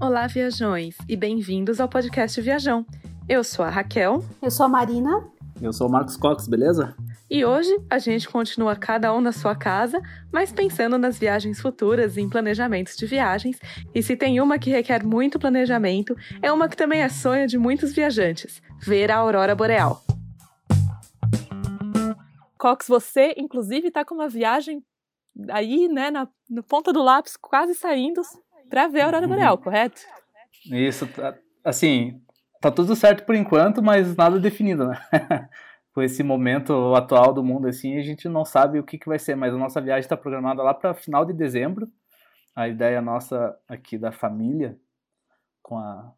Olá, viajões, e bem-vindos ao podcast Viajão. Eu sou a Raquel. Eu sou a Marina. Eu sou o Marcos Cox, beleza? E hoje a gente continua cada um na sua casa, mas pensando nas viagens futuras e em planejamentos de viagens. E se tem uma que requer muito planejamento, é uma que também é sonho de muitos viajantes: ver a aurora boreal. Cox, você inclusive está com uma viagem aí, né, na, no ponta do lápis, quase saindo para ver a aurora uhum. boreal, correto? Isso, tá, assim, tá tudo certo por enquanto, mas nada definido, né? com esse momento atual do mundo, assim, a gente não sabe o que, que vai ser, mas a nossa viagem está programada lá para final de dezembro. A ideia nossa aqui da família, com a,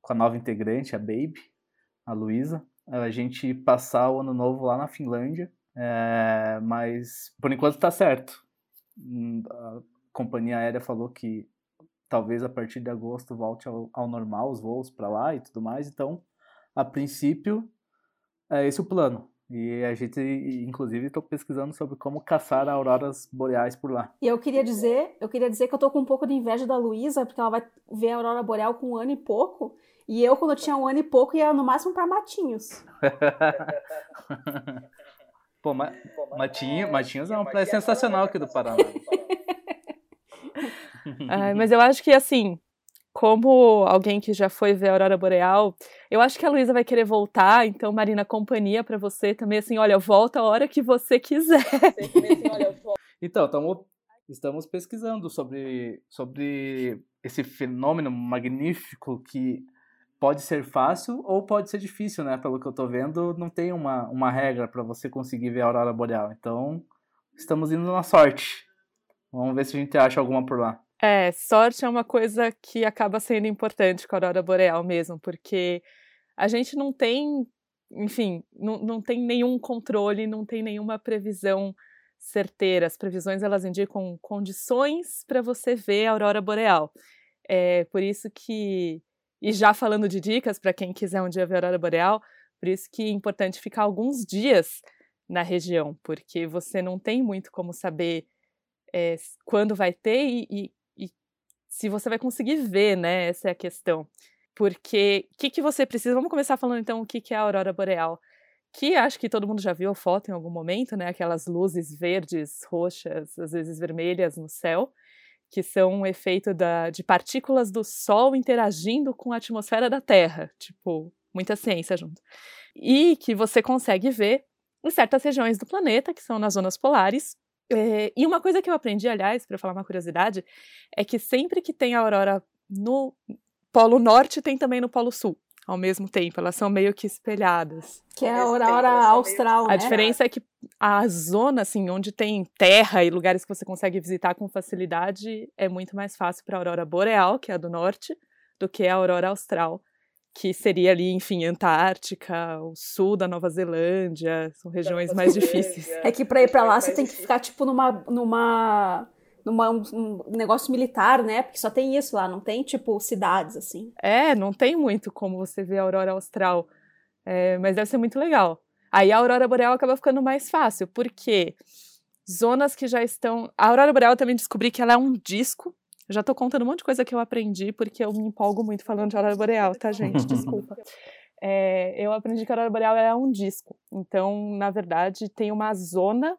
com a nova integrante, a Baby, a Luísa, é a gente passar o ano novo lá na Finlândia, é, mas por enquanto está certo. Hum, a companhia aérea falou que talvez a partir de agosto volte ao, ao normal os voos para lá e tudo mais, então, a princípio, é esse o plano. E a gente, inclusive, estou pesquisando sobre como caçar auroras boreais por lá. E eu queria dizer, eu queria dizer que eu tô com um pouco de inveja da Luísa, porque ela vai ver a aurora boreal com um ano e pouco. E eu, quando eu tinha um ano e pouco, ia no máximo para Matinhos. Pô, ma Matinho, Matinhos é um praia sensacional aqui do Paraná. Ai, mas eu acho que, assim, como alguém que já foi ver a Aurora Boreal, eu acho que a Luísa vai querer voltar, então, Marina, companhia para você também, assim, olha, volta a hora que você quiser. então, tamo, estamos pesquisando sobre, sobre esse fenômeno magnífico que pode ser fácil ou pode ser difícil, né? Pelo que eu tô vendo, não tem uma, uma regra para você conseguir ver a Aurora Boreal. Então, estamos indo na sorte. Vamos ver se a gente acha alguma por lá. É, sorte é uma coisa que acaba sendo importante com a aurora boreal mesmo, porque a gente não tem, enfim, não, não tem nenhum controle, não tem nenhuma previsão certeira. As previsões elas indicam condições para você ver a aurora boreal. É por isso que, e já falando de dicas para quem quiser um dia ver a aurora boreal, por isso que é importante ficar alguns dias na região, porque você não tem muito como saber é, quando vai ter e, e, se você vai conseguir ver, né? Essa é a questão. Porque o que, que você precisa? Vamos começar falando então o que, que é a aurora boreal. Que acho que todo mundo já viu a foto em algum momento, né? Aquelas luzes verdes, roxas, às vezes vermelhas no céu, que são um efeito da, de partículas do Sol interagindo com a atmosfera da Terra. Tipo, muita ciência junto. E que você consegue ver em certas regiões do planeta, que são nas zonas polares, é, e uma coisa que eu aprendi, aliás, para falar uma curiosidade, é que sempre que tem a aurora no Polo Norte, tem também no Polo Sul, ao mesmo tempo. Elas são meio que espelhadas. Que é a aurora austral, A né? diferença é que a zona, assim, onde tem terra e lugares que você consegue visitar com facilidade, é muito mais fácil para a aurora boreal, que é a do norte, do que a aurora austral que seria ali, enfim, Antártica, o sul da Nova Zelândia, são regiões mais difíceis. É que para ir para lá você tem que ficar tipo numa numa numa um negócio militar, né? Porque só tem isso lá, não tem tipo cidades assim. É, não tem muito como você ver a aurora austral, é, mas deve ser muito legal. Aí a aurora boreal acaba ficando mais fácil, porque zonas que já estão. A aurora boreal eu também descobri que ela é um disco eu já tô contando um monte de coisa que eu aprendi, porque eu me empolgo muito falando de aurora boreal, tá, gente? Desculpa. É, eu aprendi que a aurora boreal é um disco. Então, na verdade, tem uma zona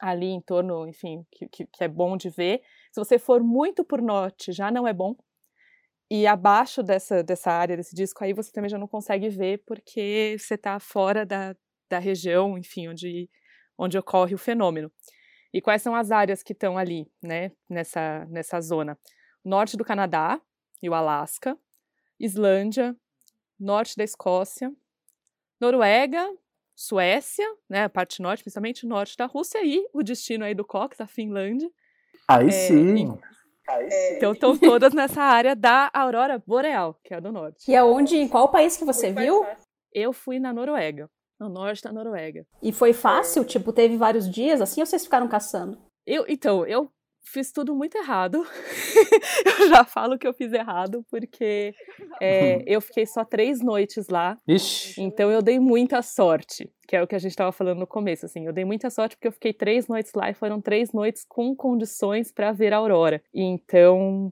ali em torno, enfim, que, que, que é bom de ver. Se você for muito por norte, já não é bom. E abaixo dessa, dessa área, desse disco aí, você também já não consegue ver, porque você está fora da, da região, enfim, onde, onde ocorre o fenômeno. E quais são as áreas que estão ali, né, nessa, nessa zona? Norte do Canadá e o Alasca, Islândia, norte da Escócia, Noruega, Suécia, né, a parte norte, principalmente norte da Rússia e o destino aí do Cox, a Finlândia. Aí é, sim. E, então estão todas nessa área da aurora boreal, que é a do norte. E aonde, em qual país que você viu? Eu fui na Noruega no norte da Noruega. E foi fácil? Tipo, teve vários dias assim ou vocês ficaram caçando? Eu, então, eu fiz tudo muito errado. eu já falo que eu fiz errado, porque é, eu fiquei só três noites lá. Ixi. Então eu dei muita sorte, que é o que a gente estava falando no começo. Assim, eu dei muita sorte porque eu fiquei três noites lá e foram três noites com condições para ver a aurora. Então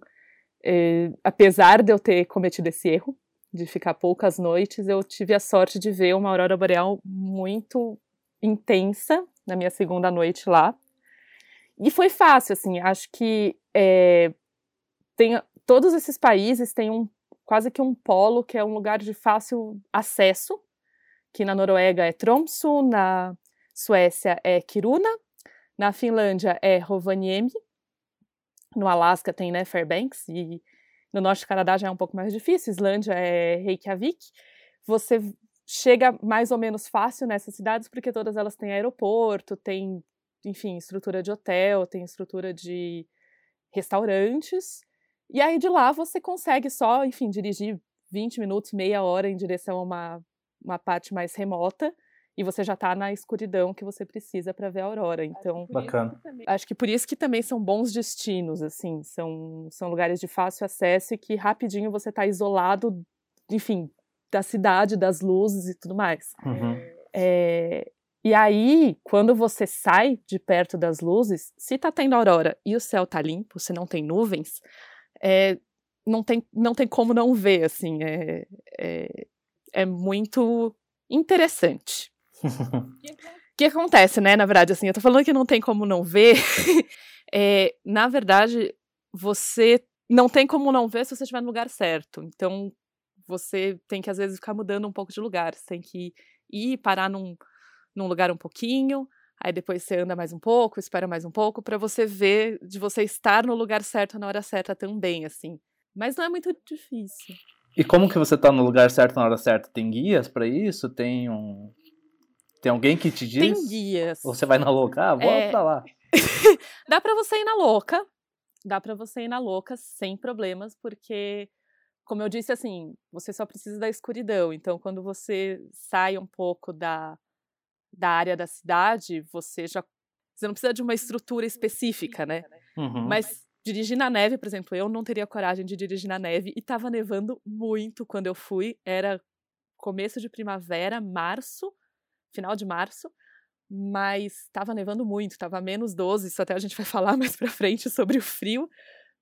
É, apesar de eu ter cometido esse erro, de ficar poucas noites, eu tive a sorte de ver uma aurora boreal muito intensa na minha segunda noite lá. E foi fácil, assim, acho que é, tem, todos esses países têm um, quase que um polo que é um lugar de fácil acesso, que na Noruega é Tromsø, na Suécia é Kiruna, na Finlândia é Rovaniemi, no Alasca tem né, Fairbanks e no norte do Canadá já é um pouco mais difícil, Islândia é Reykjavik. Você chega mais ou menos fácil nessas cidades porque todas elas têm aeroporto, tem, enfim, estrutura de hotel, tem estrutura de restaurantes. E aí de lá você consegue só, enfim, dirigir 20 minutos, meia hora em direção a uma, uma parte mais remota e você já está na escuridão que você precisa para ver a aurora. Então, bacana. Acho que por isso que também são bons destinos, assim, são, são lugares de fácil acesso e que rapidinho você está isolado, enfim, da cidade, das luzes e tudo mais. Uhum. É, e aí, quando você sai de perto das luzes, se tá tendo aurora e o céu tá limpo, se não tem nuvens, é, não, tem, não tem como não ver, assim, é, é, é muito interessante. O que acontece, né, na verdade, assim, eu tô falando que não tem como não ver, é, na verdade, você não tem como não ver se você estiver no lugar certo, então você tem que, às vezes, ficar mudando um pouco de lugar, você tem que ir parar num, num lugar um pouquinho, aí depois você anda mais um pouco, espera mais um pouco, para você ver de você estar no lugar certo na hora certa também, assim. Mas não é muito difícil. E como que você tá no lugar certo na hora certa? Tem guias para isso? Tem um tem alguém que te diz? Tem guias. Você vai na louca? Ah, vou é... pra lá. dá para você ir na louca. Dá para você ir na louca sem problemas, porque como eu disse assim, você só precisa da escuridão. Então, quando você sai um pouco da, da área da cidade, você já você não precisa de uma estrutura específica, né? Uhum. Mas dirigir na neve, por exemplo, eu não teria coragem de dirigir na neve e estava nevando muito quando eu fui. Era começo de primavera, março, final de março, mas estava nevando muito, estava menos 12, isso até a gente vai falar mais para frente sobre o frio,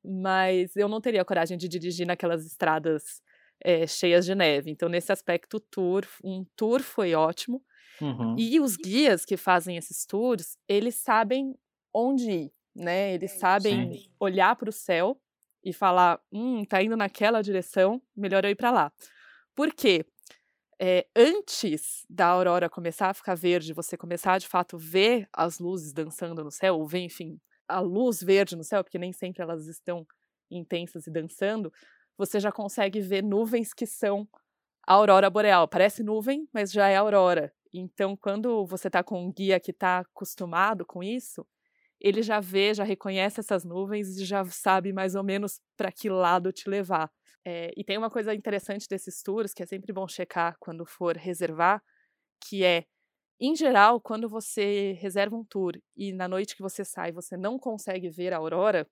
mas eu não teria coragem de dirigir naquelas estradas é, cheias de neve. Então, nesse aspecto, tour, um tour foi ótimo. Uhum. E os guias que fazem esses tours, eles sabem onde ir, né? Eles sabem Sim. olhar para o céu e falar, hum, tá indo naquela direção, melhor eu ir para lá. Por quê? É, antes da aurora começar a ficar verde, você começar de fato ver as luzes dançando no céu, ou ver, enfim, a luz verde no céu, porque nem sempre elas estão intensas e dançando, você já consegue ver nuvens que são a aurora boreal. Parece nuvem, mas já é aurora. Então, quando você está com um guia que está acostumado com isso, ele já vê, já reconhece essas nuvens e já sabe mais ou menos para que lado te levar. É, e tem uma coisa interessante desses tours, que é sempre bom checar quando for reservar, que é, em geral, quando você reserva um tour e na noite que você sai você não consegue ver a aurora,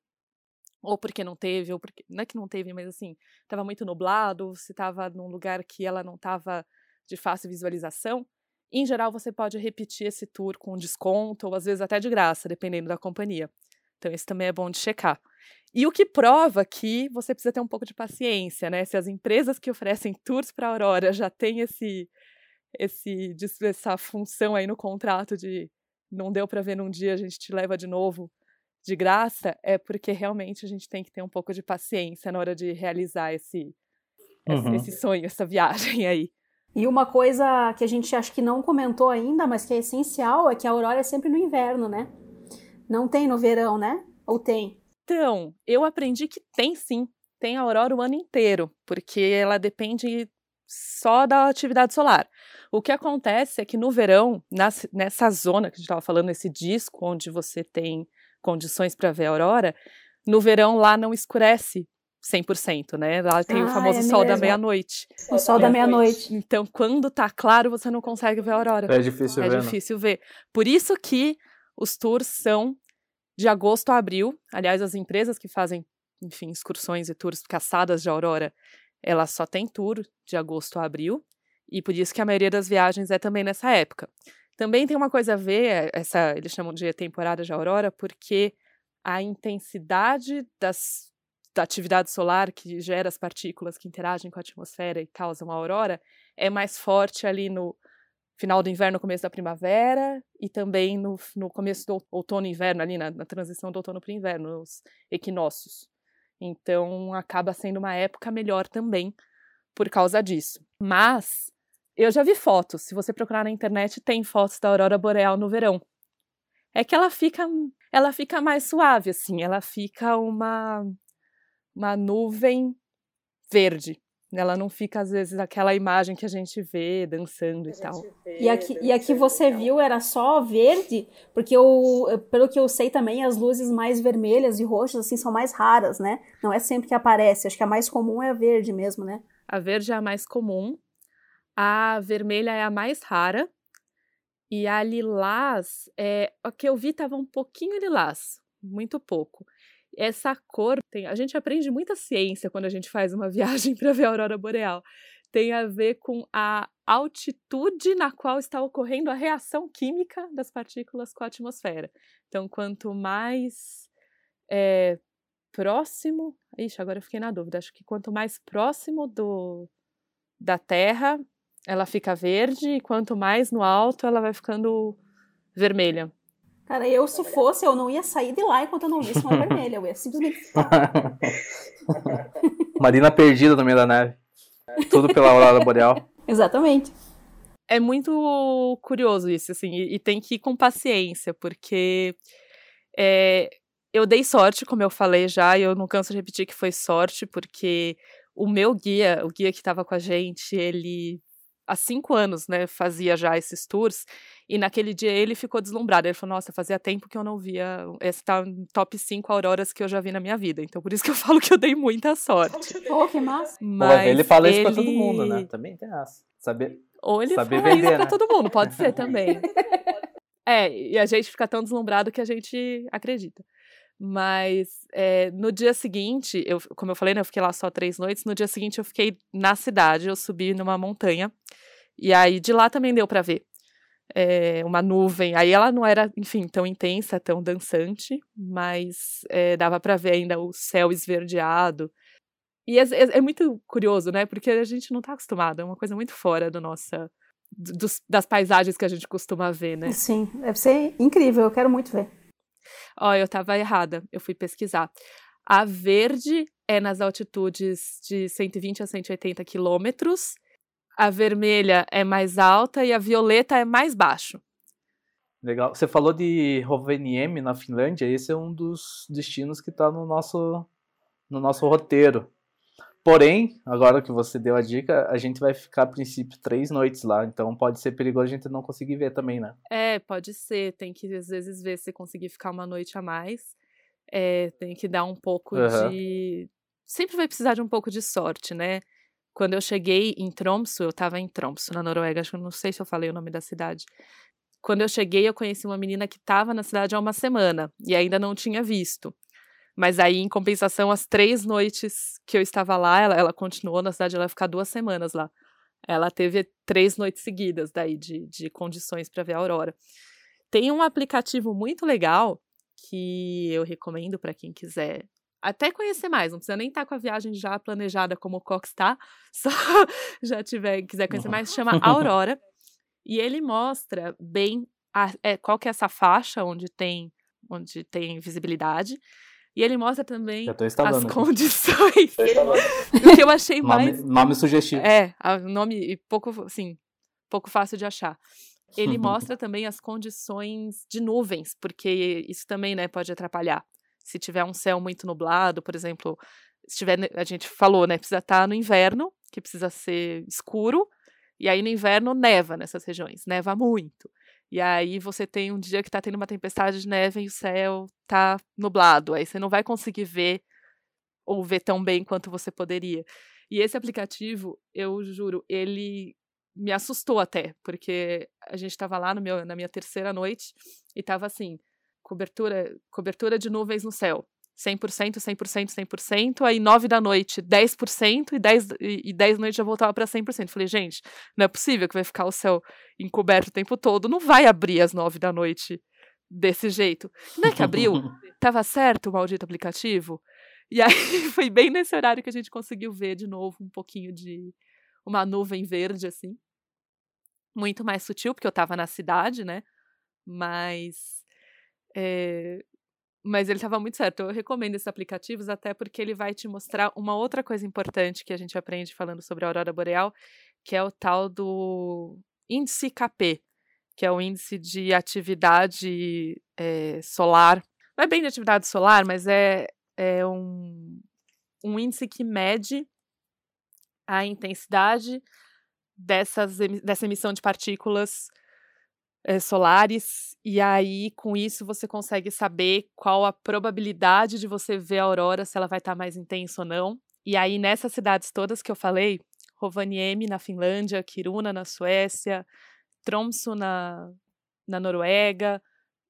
ou porque não teve, ou porque. Não é que não teve, mas assim, estava muito nublado, se estava num lugar que ela não estava de fácil visualização, em geral você pode repetir esse tour com desconto, ou às vezes até de graça, dependendo da companhia. Então, isso também é bom de checar. E o que prova que você precisa ter um pouco de paciência, né? Se as empresas que oferecem tours para a Aurora já têm esse, esse, essa função aí no contrato de não deu para ver num dia, a gente te leva de novo de graça, é porque realmente a gente tem que ter um pouco de paciência na hora de realizar esse, uhum. esse, esse sonho, essa viagem aí. E uma coisa que a gente acho que não comentou ainda, mas que é essencial, é que a aurora é sempre no inverno, né? Não tem no verão, né? Ou tem? Então, eu aprendi que tem sim. Tem a aurora o ano inteiro, porque ela depende só da atividade solar. O que acontece é que no verão, nessa zona que a gente estava falando, esse disco onde você tem condições para ver a aurora, no verão lá não escurece 100%, né? Lá tem ah, o famoso é sol da meia-noite. O sol da meia-noite. Então, quando tá claro, você não consegue ver a aurora. É difícil é ver. É difícil ver. Por isso que os tours são de agosto a abril. Aliás, as empresas que fazem, enfim, excursões e tours caçadas de aurora, elas só têm tour de agosto a abril. E por isso que a maioria das viagens é também nessa época. Também tem uma coisa a ver, é, essa eles chamam de temporada de aurora, porque a intensidade das da atividade solar que gera as partículas que interagem com a atmosfera e causam a aurora é mais forte ali no final do inverno, começo da primavera e também no, no começo do outono e inverno, ali na, na transição do outono para o inverno, os equinócios. Então acaba sendo uma época melhor também por causa disso. Mas eu já vi fotos, se você procurar na internet, tem fotos da aurora boreal no verão. É que ela fica ela fica mais suave assim, ela fica uma uma nuvem verde. Ela não fica, às vezes, aquela imagem que a gente vê dançando e tal. E aqui, e aqui você viu era só verde, porque eu, pelo que eu sei também, as luzes mais vermelhas e roxas assim são mais raras, né? Não é sempre que aparece. Acho que a mais comum é a verde mesmo, né? A verde é a mais comum, a vermelha é a mais rara, e a lilás, é, o que eu vi estava um pouquinho lilás, muito pouco essa cor tem. A gente aprende muita ciência quando a gente faz uma viagem para ver a aurora boreal. Tem a ver com a altitude na qual está ocorrendo a reação química das partículas com a atmosfera. Então, quanto mais é, próximo. Ixi, agora eu fiquei na dúvida. Acho que quanto mais próximo do, da Terra, ela fica verde, e quanto mais no alto, ela vai ficando vermelha. Cara, eu se fosse, eu não ia sair de lá enquanto eu não visse uma vermelha. Eu ia simplesmente ficar. Marina perdida no meio da neve. Tudo pela aurora boreal. Exatamente. É muito curioso isso, assim, e, e tem que ir com paciência, porque é, eu dei sorte, como eu falei já, e eu não canso de repetir que foi sorte, porque o meu guia, o guia que estava com a gente, ele há cinco anos, né, fazia já esses tours, e naquele dia ele ficou deslumbrado. Ele falou: Nossa, fazia tempo que eu não via. Esse tá no top 5 auroras que eu já vi na minha vida. Então por isso que eu falo que eu dei muita sorte. Pô, oh, que massa. Mas ele fala isso pra todo mundo, né? Também tem essa. Saber. Ou ele saber fala vender, isso pra né? todo mundo, pode ser também. é, e a gente fica tão deslumbrado que a gente acredita. Mas é, no dia seguinte, eu, como eu falei, né, eu fiquei lá só três noites. No dia seguinte, eu fiquei na cidade, eu subi numa montanha. E aí de lá também deu para ver é, uma nuvem. Aí ela não era, enfim, tão intensa, tão dançante, mas é, dava para ver ainda o céu esverdeado. E é, é, é, muito curioso, né? Porque a gente não está acostumado, é uma coisa muito fora do nossa, dos, das paisagens que a gente costuma ver, né? Sim, deve ser incrível, eu quero muito ver. Ó, eu estava errada, eu fui pesquisar. A verde é nas altitudes de 120 a 180 quilômetros a vermelha é mais alta e a violeta é mais baixo. Legal. Você falou de Rovaniemi na Finlândia, esse é um dos destinos que está no nosso, no nosso roteiro. Porém, agora que você deu a dica, a gente vai ficar a princípio três noites lá, então pode ser perigoso a gente não conseguir ver também, né? É, pode ser. Tem que às vezes ver se conseguir ficar uma noite a mais. É, tem que dar um pouco uhum. de. Sempre vai precisar de um pouco de sorte, né? Quando eu cheguei em Tromsø, eu estava em Tromsø, na Noruega, acho que não sei se eu falei o nome da cidade. Quando eu cheguei, eu conheci uma menina que estava na cidade há uma semana e ainda não tinha visto. Mas aí, em compensação, as três noites que eu estava lá, ela, ela continuou na cidade, ela ia ficar duas semanas lá. Ela teve três noites seguidas daí de, de condições para ver a aurora. Tem um aplicativo muito legal que eu recomendo para quem quiser até conhecer mais, não precisa nem estar tá com a viagem já planejada como o Cox está, só já tiver, quiser conhecer mais, chama Aurora, e ele mostra bem a, é, qual que é essa faixa onde tem, onde tem visibilidade, e ele mostra também as condições. o que eu achei mais... Nome, nome sugestivo. É, nome pouco, assim, pouco fácil de achar. Ele mostra também as condições de nuvens, porque isso também, né, pode atrapalhar se tiver um céu muito nublado, por exemplo, se tiver, a gente falou, né, precisa estar tá no inverno, que precisa ser escuro, e aí no inverno neva nessas regiões, neva muito. E aí você tem um dia que está tendo uma tempestade de neve e o céu está nublado, aí você não vai conseguir ver ou ver tão bem quanto você poderia. E esse aplicativo, eu juro, ele me assustou até, porque a gente estava lá no meu, na minha terceira noite e estava assim, cobertura, cobertura de nuvens no céu. 100%, 100%, 100%, aí 9 da noite, 10%, e 10, e 10 da noite já voltava para 100%. Falei, gente, não é possível que vai ficar o céu encoberto o tempo todo, não vai abrir às 9 da noite desse jeito. Não é que abriu? Tava certo o maldito aplicativo? E aí foi bem nesse horário que a gente conseguiu ver de novo um pouquinho de uma nuvem verde, assim. Muito mais sutil, porque eu estava na cidade, né? Mas. É, mas ele estava muito certo. Eu recomendo esses aplicativos até porque ele vai te mostrar uma outra coisa importante que a gente aprende falando sobre a aurora boreal, que é o tal do índice KP, que é o índice de atividade é, solar. Não é bem de atividade solar, mas é, é um, um índice que mede a intensidade dessas, dessa emissão de partículas é, solares, e aí com isso você consegue saber qual a probabilidade de você ver a aurora, se ela vai estar tá mais intensa ou não. E aí nessas cidades todas que eu falei, Rovaniemi na Finlândia, Kiruna na Suécia, Tromsø na, na Noruega,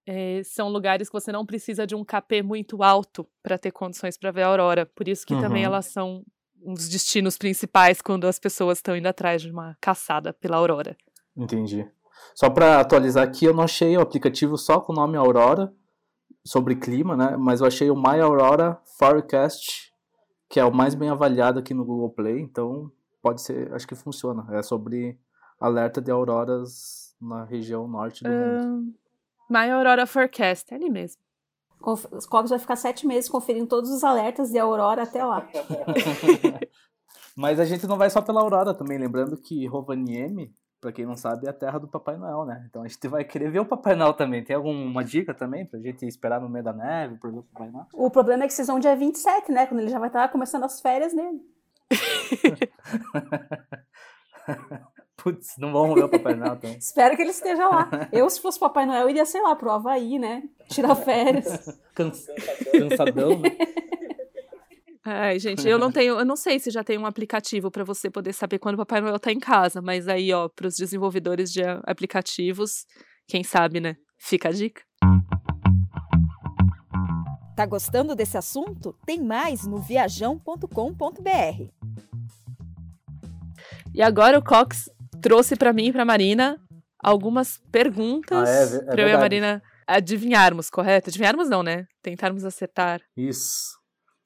é, são lugares que você não precisa de um KP muito alto para ter condições para ver a aurora. Por isso que uhum. também elas são uns destinos principais quando as pessoas estão indo atrás de uma caçada pela aurora. Entendi. Só para atualizar aqui, eu não achei o aplicativo só com o nome Aurora, sobre clima, né? Mas eu achei o My Aurora Forecast, que é o mais bem avaliado aqui no Google Play, então pode ser, acho que funciona. É sobre alerta de auroras na região norte do uh, mundo. My Aurora Forecast, é ali mesmo. Os Cogs vai ficar sete meses conferindo todos os alertas de aurora até lá. Mas a gente não vai só pela aurora também, lembrando que Rovaniemi Pra quem não sabe, é a terra do Papai Noel, né? Então a gente vai querer ver o Papai Noel também. Tem alguma dica também pra gente esperar no meio da neve pra ver o Papai Noel? O problema é que vocês vão dia 27, né? Quando ele já vai estar começando as férias dele. Putz, não vamos ver o Papai Noel também. Espero que ele esteja lá. Eu, se fosse Papai Noel, iria, sei lá, pro Havaí, né? Tirar férias. Cansadão, né? Ai, gente, eu não tenho, eu não sei se já tem um aplicativo para você poder saber quando o Papai Noel tá em casa, mas aí, ó, para os desenvolvedores de aplicativos, quem sabe, né? Fica a dica. Tá gostando desse assunto? Tem mais no viajão.com.br. E agora o Cox trouxe para mim e para Marina algumas perguntas ah, é, é para eu e a Marina adivinharmos, correto? Adivinharmos não, né? Tentarmos acertar. Isso.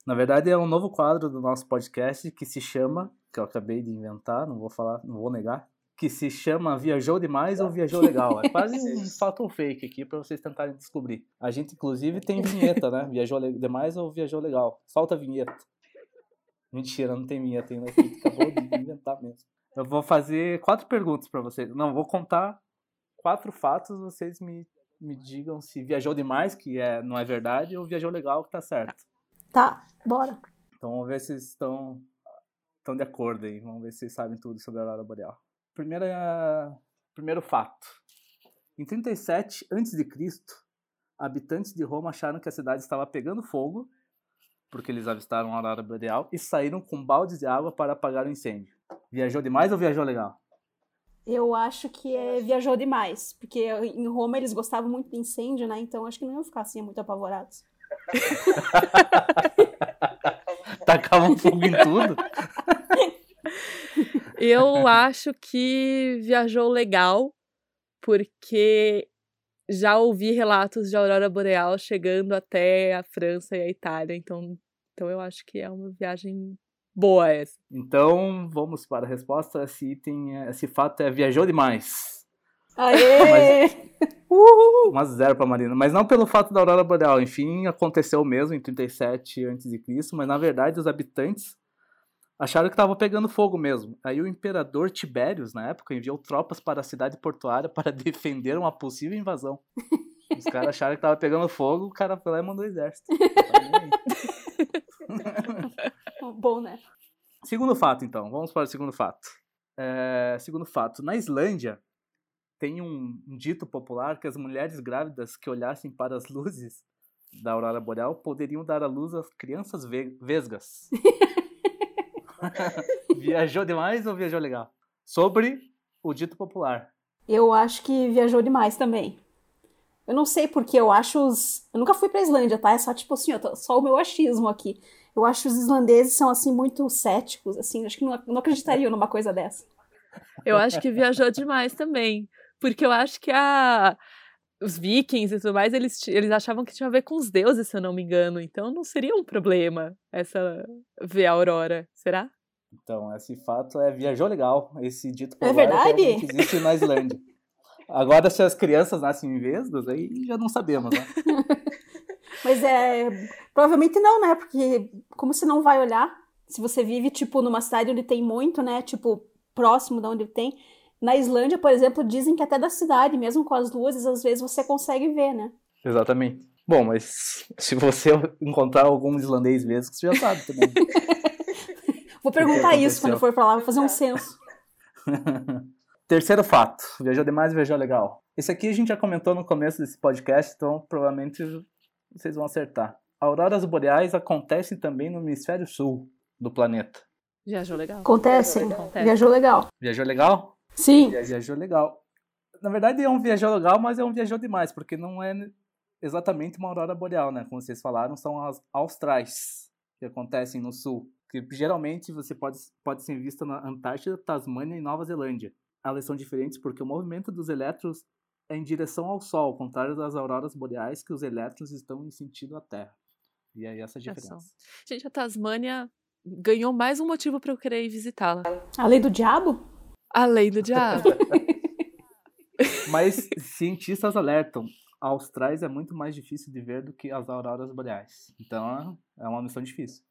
Na verdade, é um novo quadro do nosso podcast que se chama, que eu acabei de inventar, não vou falar, não vou negar, que se chama Viajou Demais ou Viajou Legal. É quase um fato fake aqui para vocês tentarem descobrir. A gente, inclusive, tem vinheta, né? Viajou demais ou Viajou Legal. Solta a vinheta. Mentira, não tem vinheta ainda. A gente acabou de inventar mesmo. Eu vou fazer quatro perguntas para vocês. Não, vou contar quatro fatos, vocês me, me digam se viajou demais, que é, não é verdade, ou viajou legal, que tá certo. Tá, bora. Então vamos ver se estão, estão de acordo aí. Vamos ver se vocês sabem tudo sobre a aurora boreal. Primeira, primeiro fato. Em 37 a.C., habitantes de Roma acharam que a cidade estava pegando fogo, porque eles avistaram a aurora boreal, e saíram com baldes de água para apagar o incêndio. Viajou demais ou viajou legal? Eu acho que é, viajou demais, porque em Roma eles gostavam muito de incêndio, né? Então acho que não iam ficar assim muito apavorados. Tacavam fogo em tudo. Eu acho que viajou legal, porque já ouvi relatos de aurora boreal chegando até a França e a Itália, então, então eu acho que é uma viagem boa essa. Então, vamos para a resposta. Esse item, esse fato é viajou demais. Aê! Mas, Uhul! Uma zero pra Marina. Mas não pelo fato da Aurora Boreal. Enfim, aconteceu mesmo em 37 a.C., mas na verdade os habitantes acharam que estava pegando fogo mesmo. Aí o imperador Tibérios, na época, enviou tropas para a cidade portuária para defender uma possível invasão. Os caras acharam que estava pegando fogo, o cara foi lá e mandou o exército. Bom, né? Segundo fato, então. Vamos para o segundo fato. É, segundo fato. Na Islândia, tem um, um, dito popular que as mulheres grávidas que olhassem para as luzes da aurora boreal poderiam dar à luz às crianças vesgas. viajou demais ou viajou legal? Sobre o dito popular. Eu acho que viajou demais também. Eu não sei porque eu acho os. Eu nunca fui pra Islândia, tá? É só tipo assim, tô... só o meu achismo aqui. Eu acho os islandeses são assim muito céticos, assim, acho que não, não acreditariam numa coisa dessa. Eu acho que viajou demais também. Porque eu acho que a. os vikings e tudo mais, eles, eles achavam que tinha a ver com os deuses, se eu não me engano. Então não seria um problema essa ver a aurora, será? Então, esse fato é viajou legal. Esse dito É verdade? existe na Islândia. Agora, se as crianças nascem em vesdas, aí já não sabemos, né? Mas é. Provavelmente não, né? Porque como você não vai olhar? Se você vive, tipo, numa cidade onde tem muito, né? Tipo, próximo de onde tem. Na Islândia, por exemplo, dizem que até da cidade, mesmo com as luzes, às vezes você consegue ver, né? Exatamente. Bom, mas se você encontrar algum islandês mesmo, você já sabe também. Vou perguntar isso quando for pra lá, vou fazer um censo. Terceiro fato, viajou demais e viajou legal. Esse aqui a gente já comentou no começo desse podcast, então provavelmente vocês vão acertar. Auroras boreais acontecem também no hemisfério sul do planeta. Viajou legal. Acontece. Acontece. Viajou legal. Viajou legal? Sim. Viajou legal. Na verdade é um viajou legal, mas é um viajou demais, porque não é exatamente uma aurora boreal, né? Como vocês falaram, são as austrais que acontecem no sul. Que geralmente você pode, pode ser vista na Antártida, Tasmânia e Nova Zelândia. Elas são diferentes porque o movimento dos elétrons é em direção ao Sol, ao contrário das auroras boreais, que os elétrons estão em sentido à Terra. E aí essa é a diferença. Gente, a Tasmânia ganhou mais um motivo para eu querer ir visitá-la. A lei do diabo? Além do diabo. Mas cientistas alertam, a austrais é muito mais difícil de ver do que as auroras boreais. Então é uma missão difícil.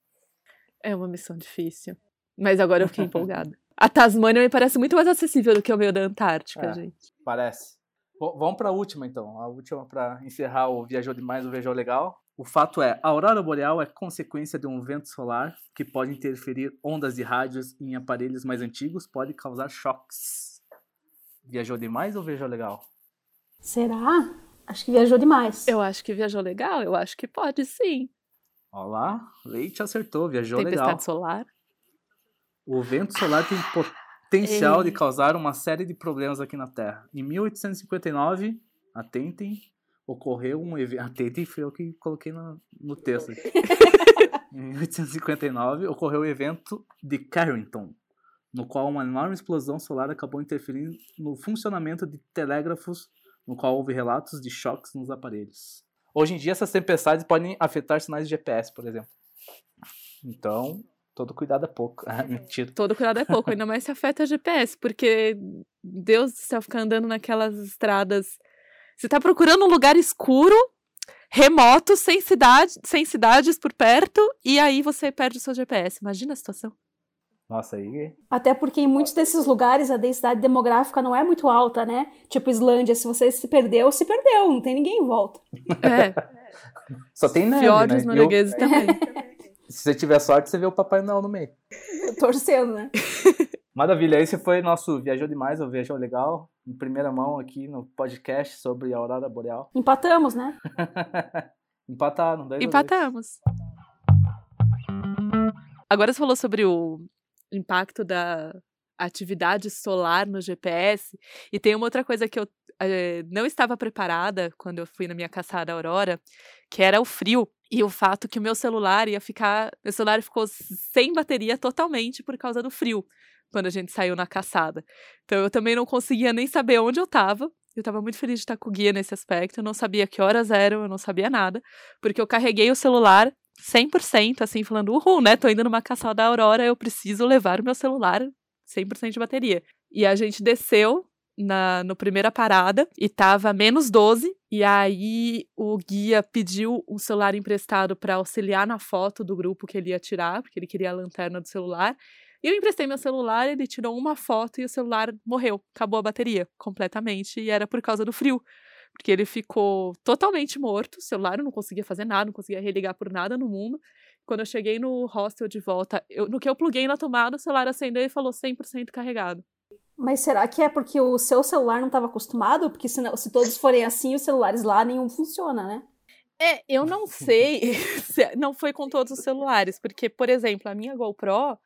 É uma missão difícil. Mas agora eu fiquei empolgada. A Tasmânia me parece muito mais acessível do que o meio da Antártica, É. gente. Parece. Bom, vamos para a última então. A última para encerrar o Viajou Demais, o Viajou Legal. O fato é, a aurora boreal é consequência de um vento solar que pode interferir ondas de rádios em aparelhos mais antigos, pode causar choques. Viajou demais ou viajou legal? Será? Acho que viajou demais. Eu acho que viajou legal, eu acho que pode sim. Olha lá, Leite acertou, viajou Tempestade legal. solar. O vento solar tem potencial de Ei. causar uma série de problemas aqui na Terra. Em 1859, atentem, ocorreu um evento. Atentem foi eu que coloquei no, no texto. em 1859, ocorreu o evento de Carrington, no qual uma enorme explosão solar acabou interferindo no funcionamento de telégrafos, no qual houve relatos de choques nos aparelhos. Hoje em dia, essas tempestades podem afetar sinais de GPS, por exemplo. Então, todo cuidado é pouco. Ah, mentira. Todo cuidado é pouco, ainda mais se afeta GPS, porque Deus do céu, ficar andando naquelas estradas. Você tá procurando um lugar escuro, remoto, sem cidade, sem cidades por perto, e aí você perde o seu GPS. Imagina a situação. Nossa, aí. Até porque em muitos desses lugares a densidade demográfica não é muito alta, né? Tipo Islândia, se você se perdeu, se perdeu, não tem ninguém em volta. É, Só tem neve, fiordes né? E eu- noruegueses também. se você tiver sorte, você vê o Papai Noel no meio. Torcendo, né? Maravilha, esse foi nosso Viajou Demais, ou Viajou Legal, em primeira mão aqui no podcast sobre a Aurora Boreal. Empatamos, né? Empataram, dois. Empatamos. Agora você falou sobre o impacto da atividade solar no GPS, e tem uma outra coisa que eu eh, não estava preparada quando eu fui na minha caçada Aurora, que era o frio. E o fato que o meu celular ia ficar. Meu celular ficou sem bateria totalmente por causa do frio, quando a gente saiu na caçada. Então eu também não conseguia nem saber onde eu estava. Eu estava muito feliz de estar com o guia nesse aspecto. Eu não sabia que horas eram, eu não sabia nada. Porque eu carreguei o celular 100%, assim, falando, uhul, né? Tô indo numa caçada Aurora, eu preciso levar o meu celular 100% de bateria. E a gente desceu na no primeira parada e tava menos 12. E aí o guia pediu um celular emprestado para auxiliar na foto do grupo que ele ia tirar, porque ele queria a lanterna do celular. E eu emprestei meu celular, ele tirou uma foto e o celular morreu, acabou a bateria completamente. E era por causa do frio. Porque ele ficou totalmente morto, o celular eu não conseguia fazer nada, não conseguia religar por nada no mundo. Quando eu cheguei no hostel de volta, eu- no que eu pluguei na tomada, o celular acendeu e falou 100% carregado. Mas será que é porque o seu celular não estava acostumado? Porque se, não- se todos forem assim, os celulares lá nenhum funciona, né? É, eu não sei se não foi com todos os celulares, porque, por exemplo, a minha GoPro,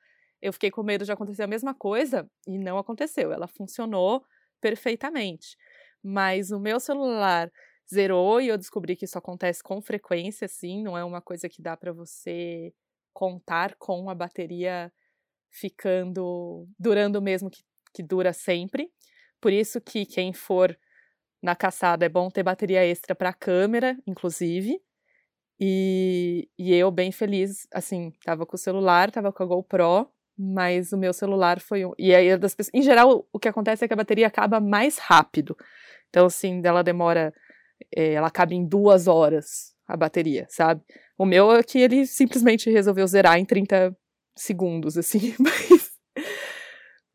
eu fiquei com medo de acontecer a mesma coisa e não aconteceu. Ela funcionou perfeitamente. Mas o meu celular zerou e eu descobri que isso acontece com frequência, assim, não é uma coisa que dá para você contar com a bateria ficando durando o mesmo que, que dura sempre. Por isso que quem for na caçada é bom ter bateria extra para câmera, inclusive. E, e eu bem feliz, assim, tava com o celular, tava com a GoPro, mas o meu celular foi um. E aí, das pessoas, em geral, o que acontece é que a bateria acaba mais rápido. Então, assim, ela demora. É, ela acaba em duas horas a bateria, sabe? O meu é que ele simplesmente resolveu zerar em 30 segundos, assim, mas.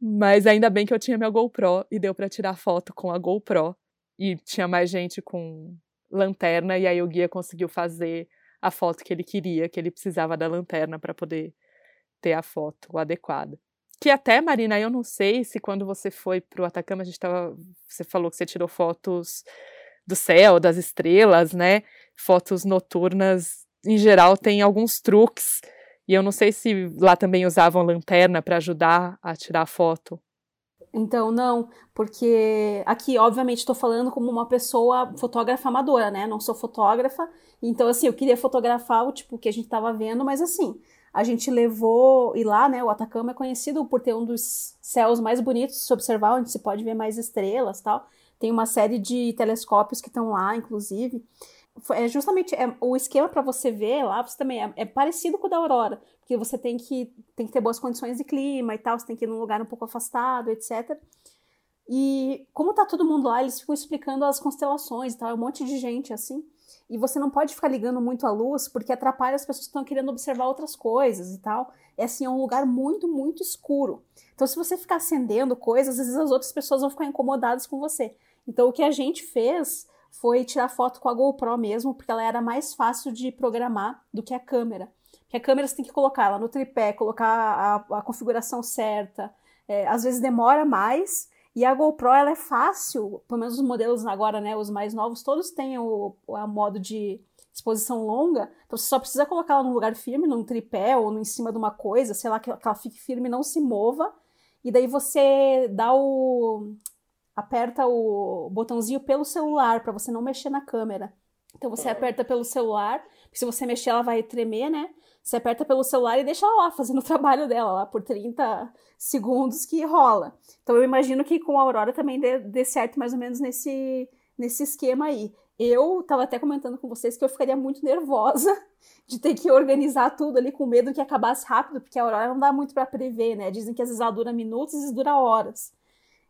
Mas ainda bem que eu tinha minha GoPro e deu para tirar foto com a GoPro. E tinha mais gente com lanterna, e aí o guia conseguiu fazer a foto que ele queria, que ele precisava da lanterna para poder ter a foto adequada. Que até, Marina, eu não sei se quando você foi pro Atacama, a gente tava. Você falou que você tirou fotos do céu, das estrelas, né? Fotos noturnas, em geral, tem alguns truques. E eu não sei se lá também usavam lanterna para ajudar a tirar foto. Então, não, porque aqui, obviamente, estou falando como uma pessoa fotógrafa amadora, né? Não sou fotógrafa. Então, assim, eu queria fotografar o tipo que a gente estava vendo, mas assim, a gente levou, e lá, né, o Atacama é conhecido por ter um dos céus mais bonitos de se observar, onde se pode ver mais estrelas tal. Tem uma série de telescópios que estão lá, inclusive. É justamente é, o esquema para você ver lá, você também é, é, parecido com o da Aurora, porque você tem que, tem que ter boas condições de clima e tal, você tem que ir num lugar um pouco afastado, etc. E como tá todo mundo lá, eles ficam explicando as constelações e tal, é um monte de gente assim. E você não pode ficar ligando muito a luz, porque atrapalha as pessoas que estão querendo observar outras coisas e tal. É assim, é um lugar muito, muito escuro. Então, se você ficar acendendo coisas, às vezes as outras pessoas vão ficar incomodadas com você. Então, o que a gente fez foi tirar foto com a GoPro mesmo, porque ela era mais fácil de programar do que a câmera. Porque a câmera você tem que colocar ela no tripé, colocar a, a configuração certa. É, às vezes demora mais, e a GoPro ela é fácil, pelo menos os modelos agora, né, os mais novos, todos têm o, o modo de exposição longa, então você só precisa colocar ela num lugar firme, num tripé ou em cima de uma coisa, sei lá, que, que ela fique firme e não se mova, e daí você dá o aperta o botãozinho pelo celular para você não mexer na câmera. Então você aperta pelo celular, porque se você mexer ela vai tremer, né? Você aperta pelo celular e deixa ela lá fazendo o trabalho dela lá por 30 segundos que rola. Então eu imagino que com a Aurora também dê, dê certo mais ou menos nesse, nesse esquema aí. Eu tava até comentando com vocês que eu ficaria muito nervosa de ter que organizar tudo ali com medo que acabasse rápido, porque a Aurora não dá muito para prever, né? Dizem que às vezes ela dura minutos, às vezes dura horas.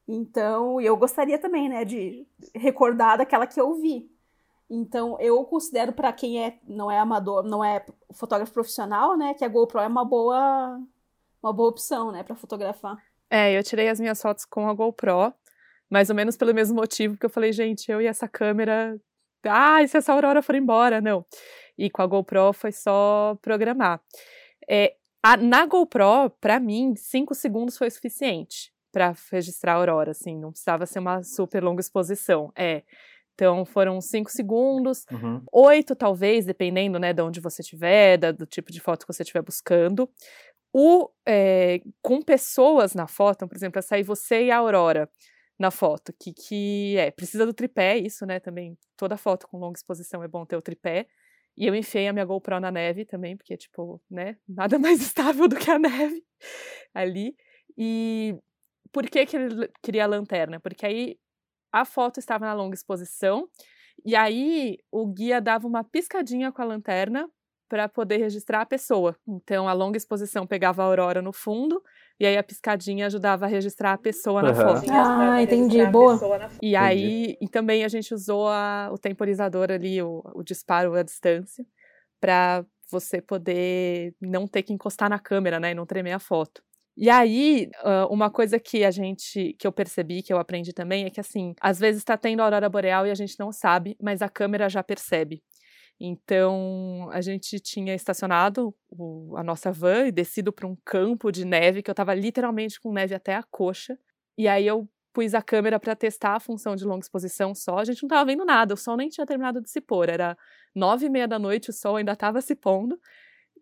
Então, eu gostaria também, né, de recordar daquela que eu vi. Então, eu considero para quem é não é amador, não é fotógrafo profissional, né, que a GoPro é uma boa uma boa opção, né, para fotografar. É, eu tirei as minhas fotos com a GoPro, mais ou menos pelo mesmo motivo que eu falei, gente, eu e essa câmera, ah, e se essa aurora for embora, não. E com a GoPro foi só programar. É, a, na GoPro, para mim, cinco segundos foi suficiente para registrar a aurora, assim, não precisava ser uma super longa exposição. É, então foram cinco segundos, uhum. oito talvez, dependendo né, de onde você estiver, do tipo de foto que você estiver buscando. O, é, com pessoas na foto, por exemplo, sair você e a Aurora na foto, que, que é, precisa do tripé, isso, né, também, toda foto com longa exposição é bom ter o tripé, e eu enfiei a minha GoPro na neve também, porque, tipo, né, nada mais estável do que a neve ali, e por que, que ele queria a lanterna? Porque aí a foto estava na longa exposição e aí o guia dava uma piscadinha com a lanterna para poder registrar a pessoa. Então a longa exposição pegava a aurora no fundo e aí a piscadinha ajudava a registrar a pessoa na foto. Ah, entendi, boa. E aí e também a gente usou a, o temporizador ali, o, o disparo à distância, para você poder não ter que encostar na câmera, né, e não tremer a foto. E aí, uma coisa que a gente, que eu percebi, que eu aprendi também, é que assim, às vezes está tendo aurora boreal e a gente não sabe, mas a câmera já percebe. Então, a gente tinha estacionado o, a nossa van e descido para um campo de neve, que eu estava literalmente com neve até a coxa. E aí eu pus a câmera para testar a função de longa exposição só. A gente não estava vendo nada, o sol nem tinha terminado de se pôr. Era nove e meia da noite, o sol ainda estava se pondo.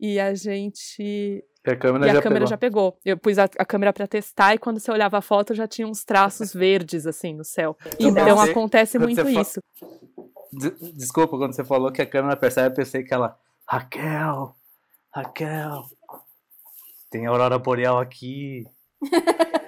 E a gente e a câmera, e já, a câmera pegou. já pegou. Eu pus a, a câmera para testar e quando você olhava a foto já tinha uns traços verdes assim no céu. Então, então acontece muito isso. Desculpa, quando você falou que a câmera percebe, eu pensei que ela. Raquel! Raquel! Tem aurora boreal aqui.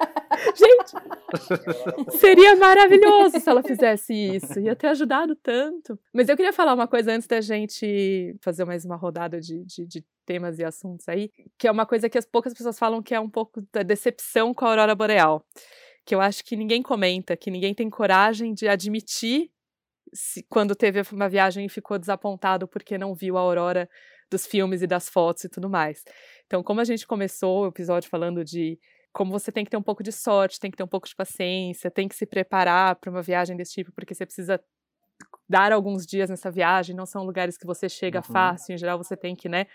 Gente, seria maravilhoso se ela fizesse isso. Ia ter ajudado tanto. Mas eu queria falar uma coisa antes da gente fazer mais uma rodada de, de, de temas e assuntos aí, que é uma coisa que as poucas pessoas falam que é um pouco da decepção com a aurora boreal. Que eu acho que ninguém comenta, que ninguém tem coragem de admitir se, quando teve uma viagem e ficou desapontado porque não viu a aurora dos filmes e das fotos e tudo mais. Então, como a gente começou o episódio falando de como você tem que ter um pouco de sorte, tem que ter um pouco de paciência, tem que se preparar para uma viagem desse tipo, porque você precisa dar alguns dias nessa viagem, não são lugares que você chega uhum. fácil, em geral você tem que, né,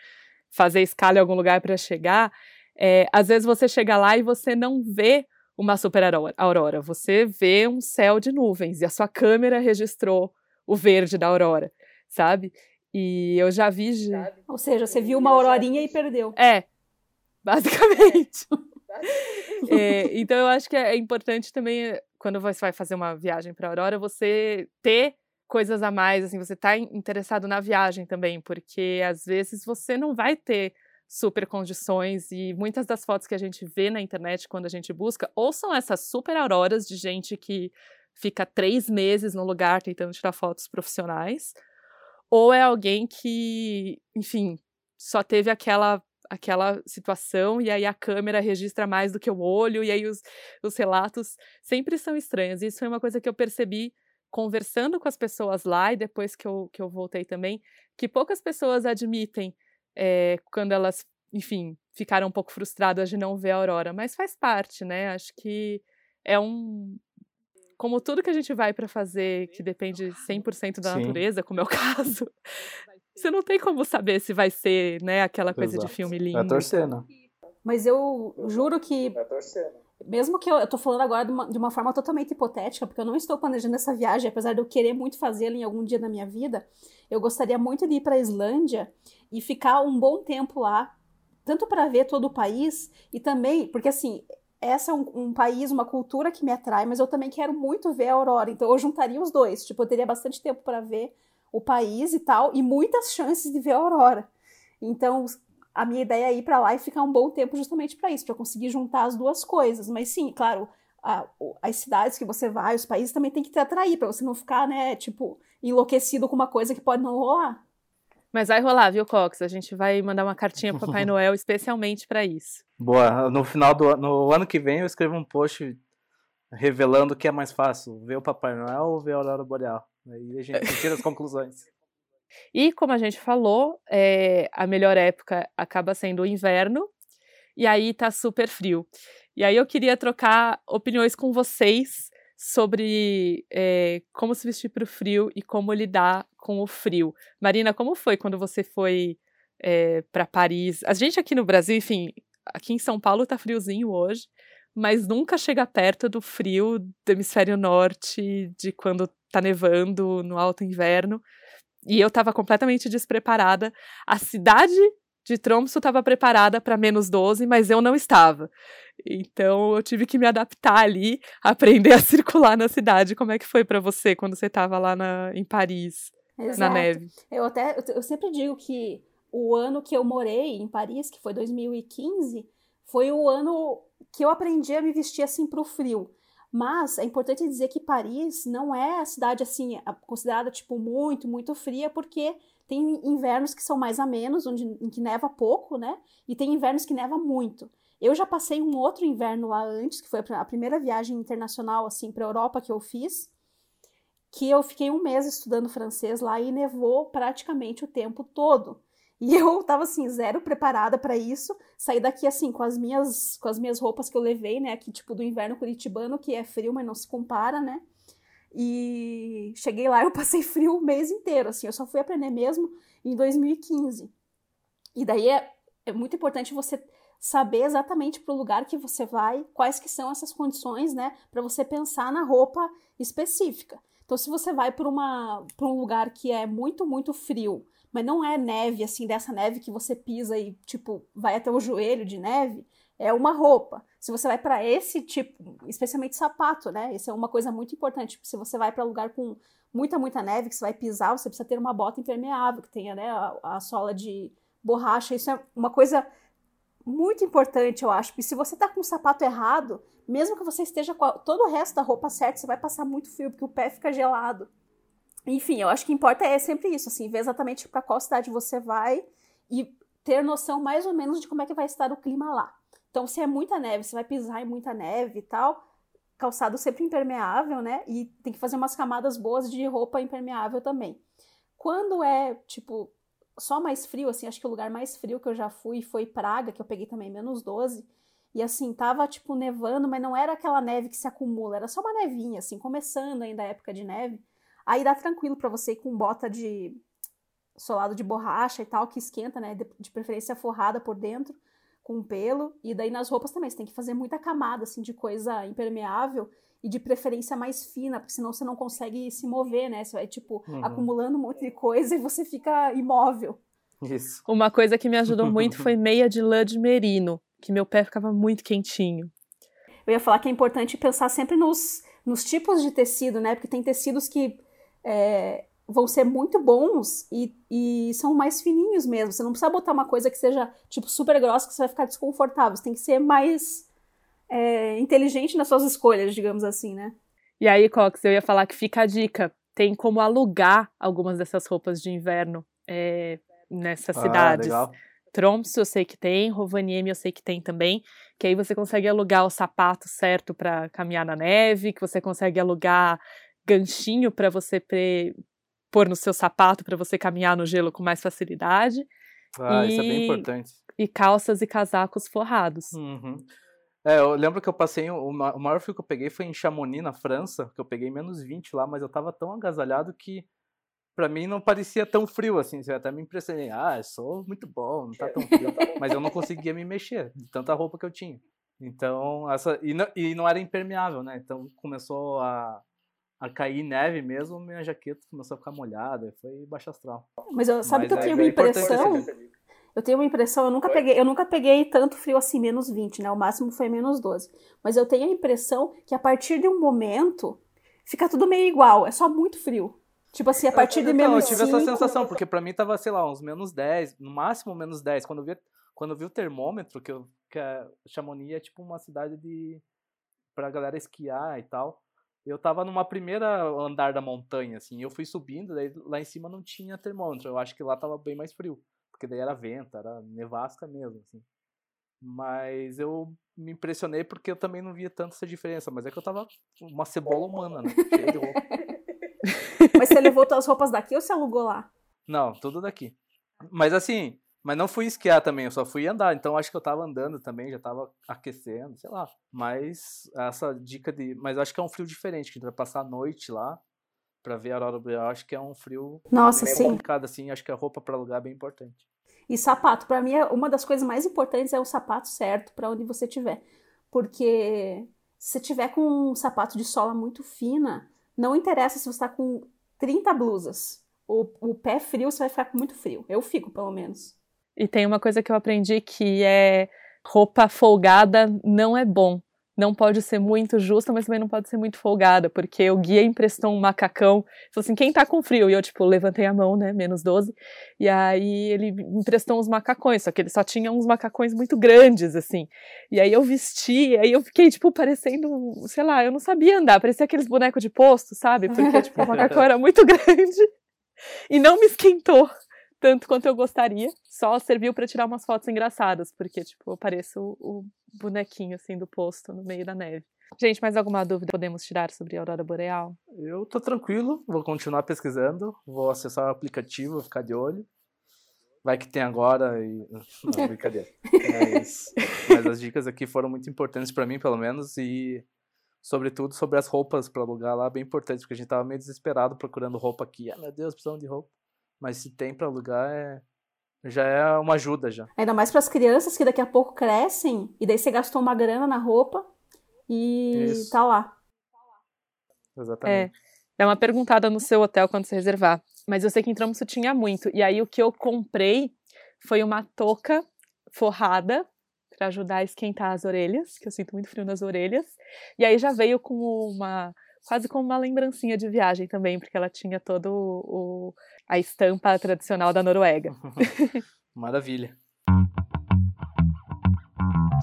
fazer escala em algum lugar para chegar. É, às vezes você chega lá e você não vê uma super aurora, você vê um céu de nuvens e a sua câmera registrou o verde da aurora, sabe? E eu já vi. Ou seja, você viu uma aurorinha e perdeu. É, basicamente. é, então eu acho que é importante também, quando você vai fazer uma viagem para Aurora, você ter coisas a mais, assim, você tá interessado na viagem também, porque às vezes você não vai ter super condições e muitas das fotos que a gente vê na internet quando a gente busca, ou são essas super auroras de gente que fica três meses no lugar tentando tirar fotos profissionais, ou é alguém que, enfim, só teve aquela aquela situação e aí a câmera registra mais do que o olho e aí os, os relatos sempre são estranhos. Isso foi uma coisa que eu percebi conversando com as pessoas lá e depois que eu, que eu voltei também, que poucas pessoas admitem é, quando elas, enfim, ficaram um pouco frustradas de não ver a aurora, mas faz parte, né? Acho que é um, como tudo que a gente vai para fazer que depende 100% da Sim. natureza, como é o caso, você não tem como saber se vai ser, né, aquela coisa Exato. de filme lindo. É torcendo. Mas eu juro que mesmo que eu, eu tô falando agora de uma, de uma forma totalmente hipotética, porque eu não estou planejando essa viagem, apesar de eu querer muito fazê-la em algum dia da minha vida, eu gostaria muito de ir para a Islândia e ficar um bom tempo lá, tanto para ver todo o país e também, porque assim, essa é um, um, país, uma cultura que me atrai, mas eu também quero muito ver a aurora. Então eu juntaria os dois. Tipo, eu teria bastante tempo para ver o país e tal, e muitas chances de ver a aurora. Então a minha ideia é ir para lá e ficar um bom tempo justamente para isso, para conseguir juntar as duas coisas. Mas sim, claro, a, as cidades que você vai, os países também tem que te atrair, para você não ficar, né, tipo, enlouquecido com uma coisa que pode não rolar. Mas vai rolar, viu, Cox? A gente vai mandar uma cartinha pro Papai Noel especialmente para isso. Boa. No final do no ano que vem eu escrevo um post revelando o que é mais fácil, ver o Papai Noel ou ver a Aurora Boreal. Aí a gente tira as conclusões. E como a gente falou, é, a melhor época acaba sendo o inverno, e aí tá super frio. E aí eu queria trocar opiniões com vocês sobre é, como se vestir para o frio e como lidar com o frio. Marina, como foi quando você foi é, para Paris? A gente aqui no Brasil, enfim, aqui em São Paulo tá friozinho hoje, mas nunca chega perto do frio do hemisfério norte, de quando tá nevando no alto inverno. E eu estava completamente despreparada. A cidade de Tromso estava preparada para menos 12, mas eu não estava. Então eu tive que me adaptar ali, aprender a circular na cidade. Como é que foi para você quando você estava lá na, em Paris, Exato. na neve? Eu até eu sempre digo que o ano que eu morei em Paris, que foi 2015, foi o ano que eu aprendi a me vestir assim para o frio. Mas é importante dizer que Paris não é a cidade assim considerada tipo muito, muito fria, porque tem invernos que são mais amenos, onde em que neva pouco, né? E tem invernos que neva muito. Eu já passei um outro inverno lá antes, que foi a primeira viagem internacional assim para Europa que eu fiz, que eu fiquei um mês estudando francês lá e nevou praticamente o tempo todo. E eu tava assim, zero preparada para isso. Saí daqui assim com as minhas com as minhas roupas que eu levei, né, aqui tipo do inverno curitibano, que é frio, mas não se compara, né? E cheguei lá, eu passei frio o mês inteiro, assim, eu só fui aprender mesmo em 2015. E daí é, é muito importante você saber exatamente para o lugar que você vai, quais que são essas condições, né, para você pensar na roupa específica. Então, se você vai para um lugar que é muito, muito frio, mas não é neve, assim, dessa neve que você pisa e, tipo, vai até o joelho de neve. É uma roupa. Se você vai para esse tipo, especialmente sapato, né? Isso é uma coisa muito importante. Se você vai para lugar com muita, muita neve, que você vai pisar, você precisa ter uma bota impermeável, que tenha, né, a, a sola de borracha. Isso é uma coisa muito importante, eu acho. E se você tá com o sapato errado, mesmo que você esteja com todo o resto da roupa certo, você vai passar muito frio, porque o pé fica gelado. Enfim, eu acho que importa é sempre isso, assim, ver exatamente para qual cidade você vai e ter noção mais ou menos de como é que vai estar o clima lá. Então, se é muita neve, você vai pisar em muita neve e tal, calçado sempre impermeável, né? E tem que fazer umas camadas boas de roupa impermeável também. Quando é, tipo, só mais frio, assim, acho que o lugar mais frio que eu já fui foi Praga, que eu peguei também menos 12. E assim, tava tipo nevando, mas não era aquela neve que se acumula, era só uma nevinha, assim, começando ainda a época de neve. Aí dá tranquilo para você ir com bota de solado de borracha e tal, que esquenta, né? De, preferência forrada por dentro, com pelo. E daí nas roupas também, você tem que fazer muita camada, assim, de coisa impermeável e de preferência mais fina, porque senão você não consegue se mover, né? Você vai, tipo, uhum. acumulando um monte de coisa e você fica imóvel. Isso. Uma coisa que me ajudou muito foi meia de lã de merino, que meu pé ficava muito quentinho. Eu ia falar que é importante pensar sempre nos, nos tipos de tecido, né? Porque tem tecidos que é, vão ser muito bons e, e são mais fininhos mesmo. Você não precisa botar uma coisa que seja, tipo, super grossa que você vai ficar desconfortável. Você tem que ser mais é, inteligente nas suas escolhas, digamos assim, né? E aí, Cox, eu ia falar que fica a dica. Tem como alugar algumas dessas roupas de inverno é, nessas ah, cidades. Legal. Tromsø eu sei que tem, Rovaniemi eu sei que tem também, que aí você consegue alugar o sapato certo para caminhar na neve, que você consegue alugar ganchinho para você pre... pôr no seu sapato para você caminhar no gelo com mais facilidade. Ah, e... isso é bem importante. E calças e casacos forrados. Uhum. É, eu lembro que eu passei, o maior frio que eu peguei foi em Chamonix, na França, que eu peguei menos 20 lá, mas eu tava tão agasalhado que para mim não parecia tão frio assim. Eu até me impressionei. Ah, eu sou muito bom, não tá tão frio. mas eu não conseguia me mexer de tanta roupa que eu tinha. Então, essa. E não, e não era impermeável, né? Então começou a, a cair neve mesmo, minha jaqueta começou a ficar molhada, foi baixo astral. Mas eu, sabe Mas que eu é tinha uma impressão? Eu tenho uma impressão, eu nunca peguei, eu nunca peguei tanto frio assim, menos 20, né? O máximo foi menos 12. Mas eu tenho a impressão que a partir de um momento fica tudo meio igual, é só muito frio. Tipo assim, a partir de menos Não, eu tive 5... essa sensação, porque para mim tava, sei lá, uns menos 10, no máximo menos 10. Quando eu vi, quando eu vi o termômetro, que, eu, que a Chamonix é tipo uma cidade de pra galera esquiar e tal. Eu tava numa primeira andar da montanha, assim, eu fui subindo, daí lá em cima não tinha termômetro. Eu acho que lá tava bem mais frio porque daí era venta, era nevasca mesmo, assim. Mas eu me impressionei porque eu também não via tanto essa diferença, mas é que eu tava uma cebola humana, né? Cheia de roupa. mas você levou suas roupas daqui ou você alugou lá? Não, tudo daqui. Mas assim, mas não fui esquiar também, eu só fui andar. Então acho que eu tava andando também, já tava aquecendo, sei lá. Mas essa dica de. Mas acho que é um frio diferente, que a gente vai passar a noite lá para ver a aurora boreal, acho que é um frio Nossa, sim. complicado assim, acho que a roupa para alugar é bem importante. E sapato, para mim é uma das coisas mais importantes é o sapato certo para onde você tiver, porque se tiver com um sapato de sola muito fina, não interessa se você está com 30 blusas. O, o pé frio, você vai ficar com muito frio. Eu fico, pelo menos. E tem uma coisa que eu aprendi que é roupa folgada não é bom. Não pode ser muito justa, mas também não pode ser muito folgada, porque o guia emprestou um macacão, falou assim, quem tá com frio? E eu, tipo, levantei a mão, né, menos 12, e aí ele emprestou uns macacões, só que ele só tinha uns macacões muito grandes, assim, e aí eu vesti, aí eu fiquei, tipo, parecendo, sei lá, eu não sabia andar, parecia aqueles bonecos de posto, sabe, porque, tipo, o macacão era muito grande, e não me esquentou tanto quanto eu gostaria. Só serviu para tirar umas fotos engraçadas, porque, tipo, eu pareço o, bonequinho, assim, do posto no meio da neve. Gente, mais alguma dúvida podemos tirar sobre a aurora boreal? Eu tô tranquilo, vou continuar pesquisando, vou acessar o aplicativo, ficar de olho. Vai que tem agora e. Não, brincadeira. Mas, mas as dicas aqui foram muito importantes para mim, pelo menos, e sobretudo sobre as roupas para alugar lá, bem importante, porque a gente tava meio desesperado procurando roupa aqui. Ah, meu Deus, precisamos de roupa. Mas se tem para alugar, é, já é uma ajuda já. Ainda mais para as crianças que daqui a pouco crescem e daí você gastou uma grana na roupa e Isso. tá lá. Exatamente. É. Dá uma perguntada no seu hotel quando você reservar. Mas eu sei que em Tromsø tinha muito. E aí o que eu comprei foi uma touca forrada para ajudar a esquentar as orelhas, que eu sinto muito frio nas orelhas. E aí já veio com uma quase como uma lembrancinha de viagem também, porque ela tinha todo o, a estampa tradicional da Noruega. Maravilha.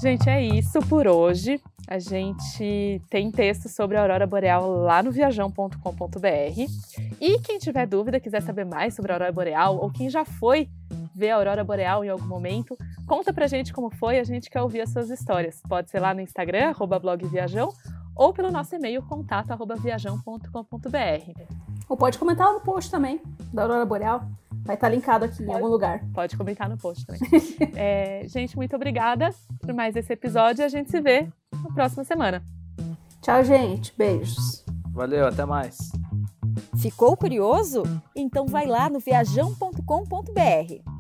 Gente, é isso por hoje. A gente tem texto sobre a aurora boreal lá no viajão.com.br. E quem tiver dúvida, quiser saber mais sobre a aurora boreal ou quem já foi ver a aurora boreal em algum momento, conta pra gente como foi, a gente quer ouvir as suas histórias. Pode ser lá no Instagram @blogviajão ou pelo nosso e-mail contato@viajão.com.br. Ou pode comentar lá no post também da aurora boreal. Vai estar linkado aqui pode, em algum lugar. Pode comentar no post também. é, gente, muito obrigada por mais esse episódio e a gente se vê na próxima semana. Tchau, gente. Beijos. Valeu, até mais. Ficou curioso? Então vai lá no viajão.com.br.